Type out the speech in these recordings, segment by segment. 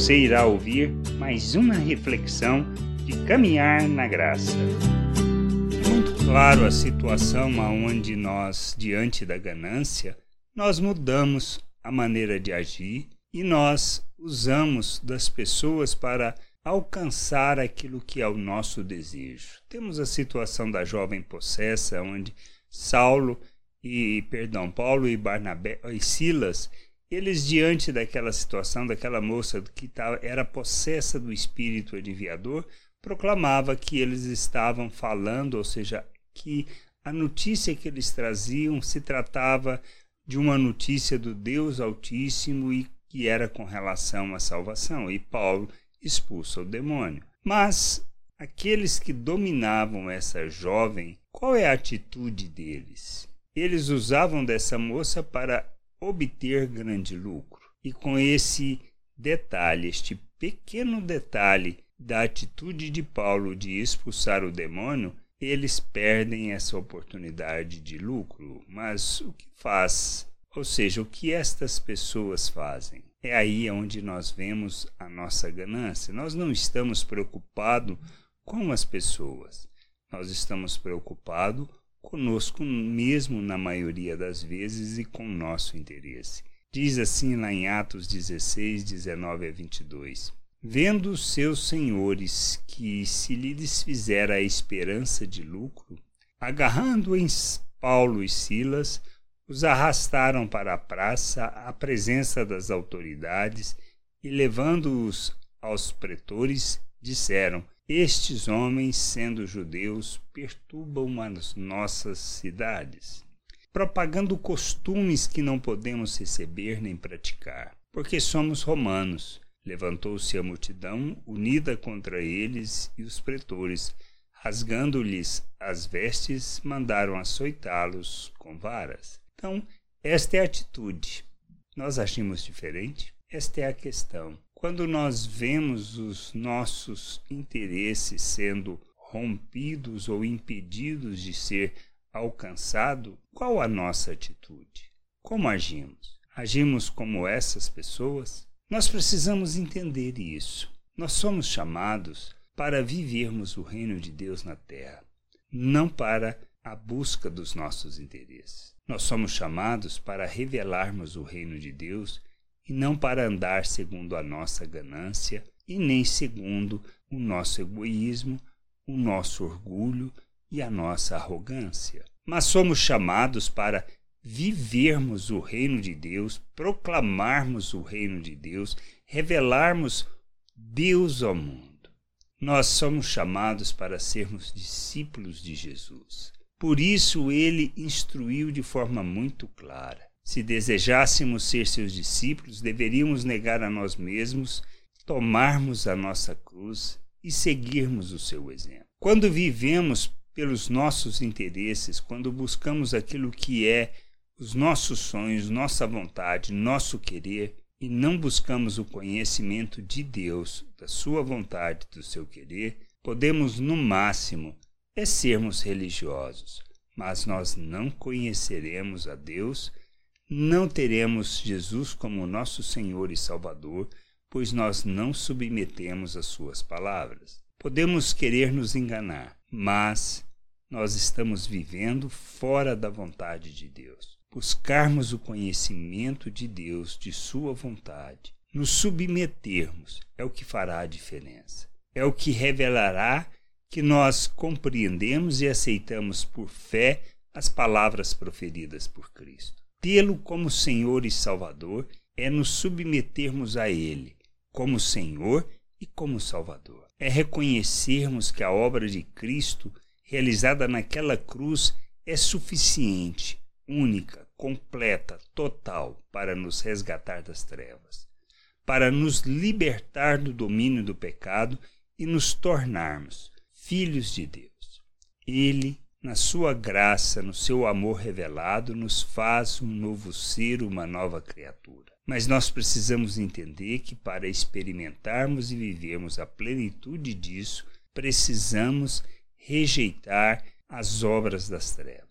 Você irá ouvir mais uma reflexão de caminhar na graça. É muito claro a situação onde nós, diante da ganância, nós mudamos a maneira de agir e nós usamos das pessoas para alcançar aquilo que é o nosso desejo. Temos a situação da jovem possessa, onde Saulo e, perdão, Paulo e Barnabé e Silas eles, diante daquela situação, daquela moça que tava, era possessa do espírito adivinhador, proclamava que eles estavam falando, ou seja, que a notícia que eles traziam se tratava de uma notícia do Deus Altíssimo e que era com relação à salvação. E Paulo expulsa o demônio. Mas aqueles que dominavam essa jovem, qual é a atitude deles? Eles usavam dessa moça para obter grande lucro. E com esse detalhe, este pequeno detalhe da atitude de Paulo de expulsar o demônio, eles perdem essa oportunidade de lucro. Mas o que faz? Ou seja, o que estas pessoas fazem? É aí onde nós vemos a nossa ganância. Nós não estamos preocupados com as pessoas. Nós estamos preocupados conosco mesmo na maioria das vezes e com nosso interesse. Diz assim lá em Atos 16, 19 a 22. Vendo os seus senhores que se lhe desfizera a esperança de lucro, agarrando em Paulo e Silas, os arrastaram para a praça à presença das autoridades e, levando-os aos pretores, disseram: estes homens, sendo judeus, perturbam as nossas cidades, propagando costumes que não podemos receber nem praticar, porque somos romanos. Levantou-se a multidão unida contra eles e os pretores, rasgando-lhes as vestes, mandaram açoitá-los com varas. Então, esta é a atitude. Nós agimos diferente? Esta é a questão. Quando nós vemos os nossos interesses sendo rompidos ou impedidos de ser alcançado, qual a nossa atitude? Como agimos? Agimos como essas pessoas? Nós precisamos entender isso. Nós somos chamados para vivermos o reino de Deus na terra, não para a busca dos nossos interesses. Nós somos chamados para revelarmos o reino de Deus e não para andar segundo a nossa ganância e nem segundo o nosso egoísmo, o nosso orgulho e a nossa arrogância. Mas somos chamados para vivermos o reino de Deus, proclamarmos o reino de Deus, revelarmos Deus ao mundo. Nós somos chamados para sermos discípulos de Jesus. Por isso ele instruiu de forma muito clara: se desejássemos ser seus discípulos, deveríamos negar a nós mesmos, tomarmos a nossa cruz e seguirmos o seu exemplo. Quando vivemos pelos nossos interesses, quando buscamos aquilo que é os nossos sonhos, nossa vontade, nosso querer, e não buscamos o conhecimento de Deus, da sua vontade, do seu querer, podemos, no máximo, é sermos religiosos, mas nós não conheceremos a Deus não teremos Jesus como nosso Senhor e Salvador, pois nós não submetemos às suas palavras. Podemos querer nos enganar, mas nós estamos vivendo fora da vontade de Deus. Buscarmos o conhecimento de Deus, de Sua vontade, nos submetermos é o que fará a diferença. É o que revelará que nós compreendemos e aceitamos por fé as palavras proferidas por Cristo tê-lo como Senhor e Salvador é nos submetermos a Ele como Senhor e como Salvador. É reconhecermos que a obra de Cristo realizada naquela cruz é suficiente, única, completa, total para nos resgatar das trevas, para nos libertar do domínio do pecado e nos tornarmos filhos de Deus. Ele na sua graça, no seu amor revelado, nos faz um novo ser, uma nova criatura. Mas nós precisamos entender que para experimentarmos e vivermos a plenitude disso, precisamos rejeitar as obras das trevas.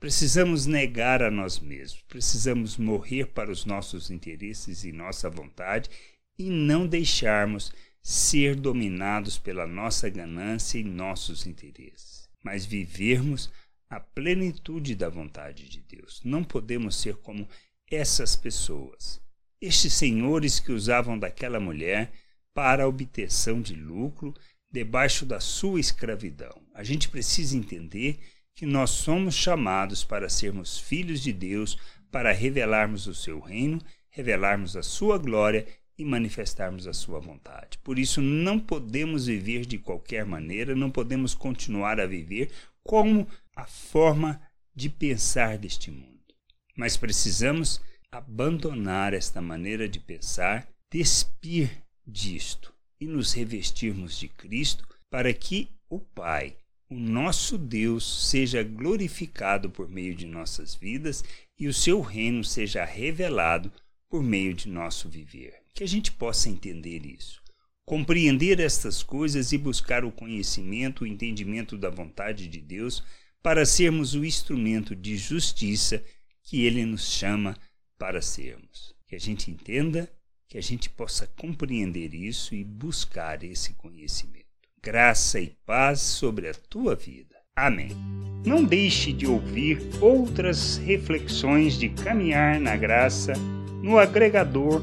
Precisamos negar a nós mesmos, precisamos morrer para os nossos interesses e nossa vontade e não deixarmos ser dominados pela nossa ganância e nossos interesses, mas vivermos a plenitude da vontade de Deus. Não podemos ser como essas pessoas, estes senhores que usavam daquela mulher para a obtenção de lucro debaixo da sua escravidão. A gente precisa entender que nós somos chamados para sermos filhos de Deus, para revelarmos o seu reino, revelarmos a sua glória e manifestarmos a sua vontade. Por isso, não podemos viver de qualquer maneira, não podemos continuar a viver como a forma de pensar deste mundo. Mas precisamos abandonar esta maneira de pensar, despir disto e nos revestirmos de Cristo para que o Pai, o nosso Deus, seja glorificado por meio de nossas vidas e o seu reino seja revelado por meio de nosso viver. Que a gente possa entender isso, compreender estas coisas e buscar o conhecimento, o entendimento da vontade de Deus para sermos o instrumento de justiça que ele nos chama para sermos. Que a gente entenda, que a gente possa compreender isso e buscar esse conhecimento. Graça e paz sobre a tua vida. Amém. Não deixe de ouvir outras reflexões de caminhar na graça no agregador